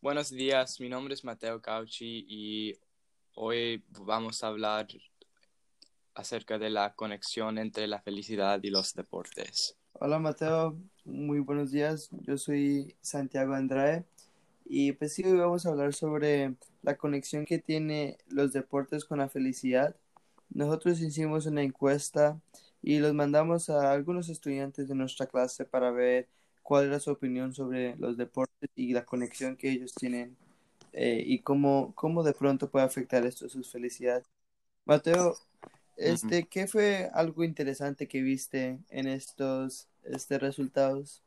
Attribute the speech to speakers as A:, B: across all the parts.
A: Buenos días, mi nombre es Mateo Cauchi y hoy vamos a hablar acerca de la conexión entre la felicidad y los deportes.
B: Hola Mateo, muy buenos días. Yo soy Santiago Andrade y pues sí, hoy vamos a hablar sobre la conexión que tiene los deportes con la felicidad. Nosotros hicimos una encuesta y los mandamos a algunos estudiantes de nuestra clase para ver cuál era su opinión sobre los deportes y la conexión que ellos tienen eh, y cómo, cómo de pronto puede afectar esto a su felicidad. Mateo, este, ¿qué fue algo interesante que viste en estos este, resultados?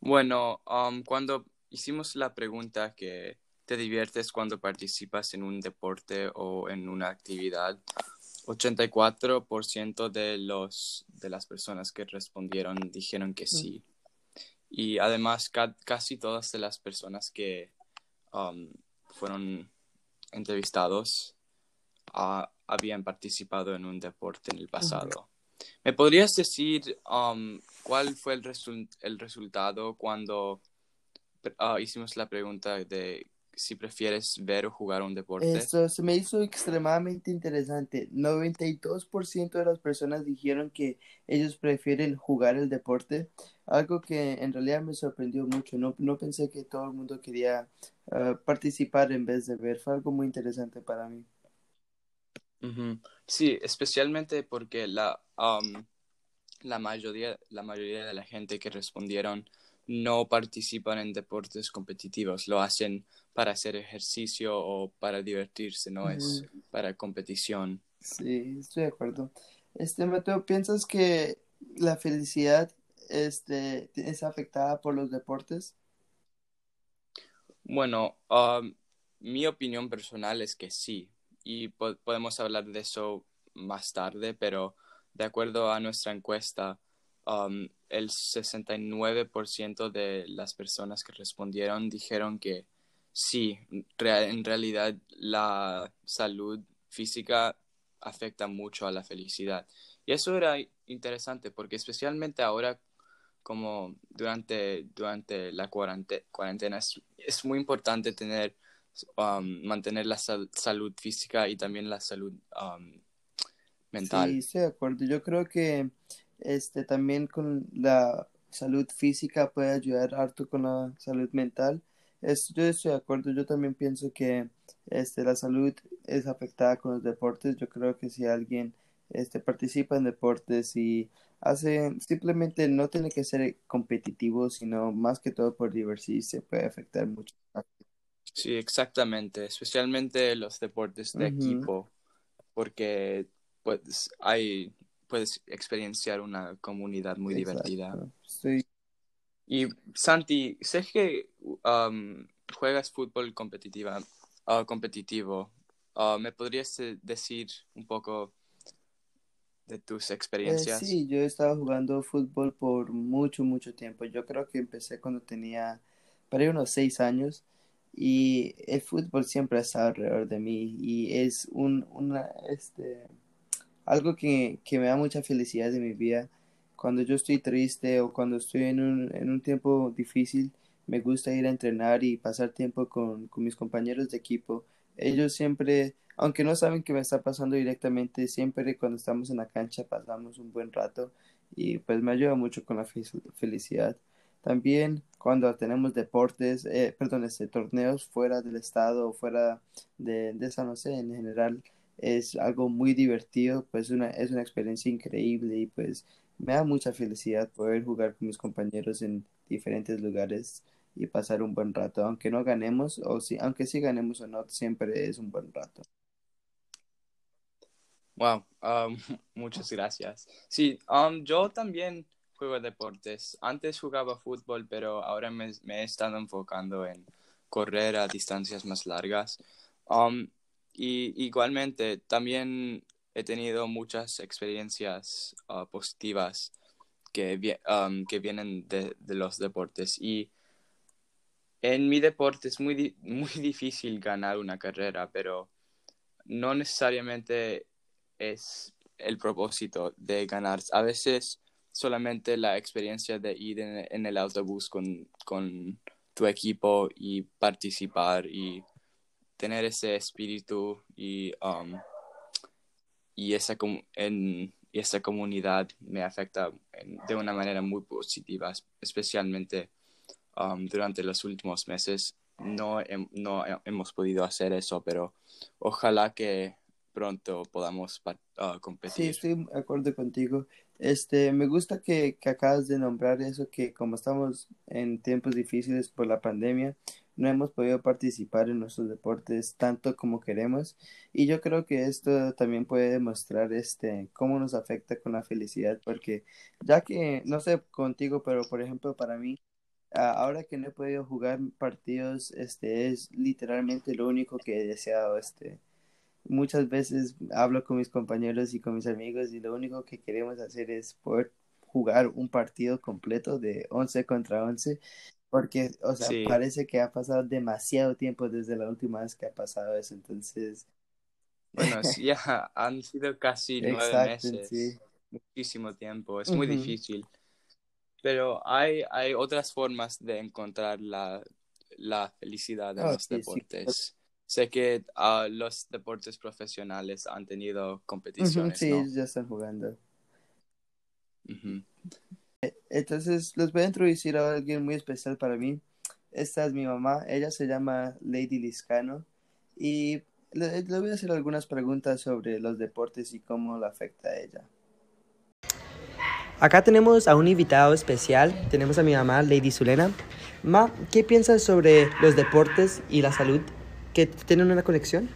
A: Bueno, um, cuando hicimos la pregunta que te diviertes cuando participas en un deporte o en una actividad, 84% de, los, de las personas que respondieron dijeron que sí. Y además casi todas de las personas que um, fueron entrevistados uh, habían participado en un deporte en el pasado. ¿Me podrías decir um, cuál fue el, el resultado cuando uh, hicimos la pregunta de si prefieres ver o jugar un deporte?
B: Esto se me hizo extremadamente interesante. 92% de las personas dijeron que ellos prefieren jugar el deporte, algo que en realidad me sorprendió mucho. No, no pensé que todo el mundo quería uh, participar en vez de ver. Fue algo muy interesante para mí.
A: Sí, especialmente porque la, um, la, mayoría, la mayoría de la gente que respondieron no participan en deportes competitivos, lo hacen para hacer ejercicio o para divertirse, no es para competición.
B: Sí, estoy de acuerdo. Este, Mateo, ¿piensas que la felicidad este, es afectada por los deportes?
A: Bueno, um, mi opinión personal es que sí, y podemos hablar de eso más tarde, pero de acuerdo a nuestra encuesta, um, el 69% de las personas que respondieron dijeron que sí, en realidad la salud física afecta mucho a la felicidad. Y eso era interesante porque especialmente ahora como durante, durante la cuarentena, es, muy importante tener Um, mantener la salud física y también la salud um, mental.
B: Sí, estoy de acuerdo. Yo creo que este también con la salud física puede ayudar harto con la salud mental. Yo estoy de acuerdo. Yo también pienso que este, la salud es afectada con los deportes. Yo creo que si alguien este, participa en deportes y hace, simplemente no tiene que ser competitivo, sino más que todo por divertirse, puede afectar mucho.
A: Sí, exactamente, especialmente los deportes de equipo, porque pues, hay, puedes experienciar una comunidad muy divertida.
B: Sí.
A: Y Santi, sé que um, juegas fútbol competitiva, uh, competitivo. Uh, ¿Me podrías eh, decir un poco de tus
B: Eh,
A: experiencias?
B: sí, yo he estado jugando fútbol por mucho, mucho tiempo. Yo creo que empecé cuando tenía para unos seis años y el fútbol siempre ha estado alrededor de mí y es un, una, este, algo que, que me da mucha felicidad en mi vida. Cuando yo estoy triste o cuando estoy en un, en un tiempo difícil, me gusta ir a entrenar y pasar tiempo con, con mis compañeros de equipo. Ellos siempre, aunque no saben qué me está pasando directamente, siempre cuando estamos en la cancha pasamos un buen rato y pues me ayuda mucho con la fe- felicidad. También cuando tenemos deportes, eh, perdón, este, torneos fuera del estado o fuera de, de San José en general, es algo muy divertido, pues una, es una experiencia increíble y pues me da mucha felicidad poder jugar con mis compañeros en diferentes lugares y pasar un buen rato, aunque no ganemos o si, aunque sí ganemos o no, siempre es un buen rato.
A: Wow, um, muchas gracias. Sí, um, yo también juego deportes. Antes jugaba fútbol, pero ahora me, me he estado enfocando en correr a distancias más largas. Um, y igualmente, también he tenido muchas experiencias uh, positivas que, vi- que vienen de, los deportes. Y en mi deporte es muy, muy difícil ganar una carrera, pero no necesariamente es el propósito de ganar. A veces solamente la experiencia de ir en, el autobús con, con, tu equipo y participar y tener ese espíritu y, um, y, esa, en, esa comunidad me afecta de una manera muy positiva, especialmente um, durante los últimos meses. No, no hemos podido hacer eso, pero ojalá que pronto podamos uh, competir.
B: Sí, estoy de acuerdo contigo. Este, me gusta que, que acabas de nombrar eso, que como estamos en tiempos difíciles por la pandemia, no hemos podido participar en nuestros deportes tanto como queremos. Y yo creo que esto también puede demostrar este cómo nos afecta con la felicidad porque ya que no sé contigo pero por ejemplo para mí ahora que no he podido jugar partidos este es literalmente lo único que he deseado este. Muchas veces hablo con mis compañeros y con mis amigos y lo único que queremos hacer es poder jugar un partido completo de 11 contra 11 porque, o sea, parece que ha pasado demasiado tiempo desde la última vez que ha pasado eso, entonces...
A: Bueno, sí, ya han sido casi nueve meses, muchísimo tiempo, es muy difícil. Pero hay, hay otras formas de encontrar la, la felicidad en oh, los deportes. Sé que uh, los deportes profesionales han tenido competiciones.
B: sí, ya están jugando. Entonces, les voy a introducir a alguien muy especial para mí. Esta es mi mamá, ella se llama Lady Liscano y le, voy a hacer algunas preguntas sobre los deportes y cómo le afecta a ella.
C: Acá tenemos a un invitado especial, tenemos a mi mamá, Lady Zulena. Ma, ¿qué piensas sobre los deportes y la salud? ¿Que tienen una conexión?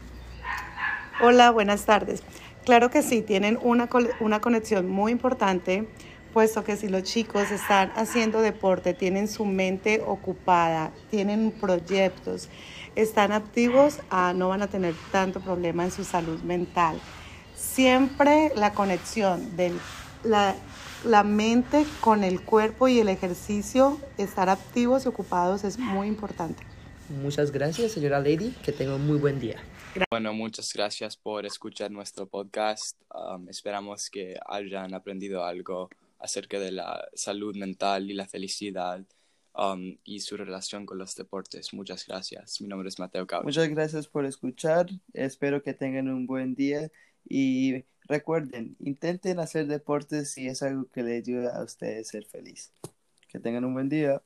D: Hola, buenas tardes. Claro que sí, tienen una, una conexión muy importante puesto que si los chicos están haciendo deporte, tienen su mente ocupada, tienen proyectos, están activos, ah, no van a tener tanto problema en su salud mental. Siempre la conexión de la, la mente con el cuerpo y el ejercicio, estar activos y ocupados es muy importante.
C: Muchas gracias, señora Lady. Que tenga un muy buen día.
A: Bueno, muchas gracias por escuchar nuestro podcast. Um, esperamos que hayan aprendido algo acerca de la salud mental y la felicidad um, y su relación con los deportes. Muchas gracias. Mi nombre es Mateo Caucho.
B: Muchas gracias por escuchar. Espero que tengan un buen día y recuerden, intenten hacer deportes si es algo que les ayuda a ustedes a ser feliz. Que tengan un buen día.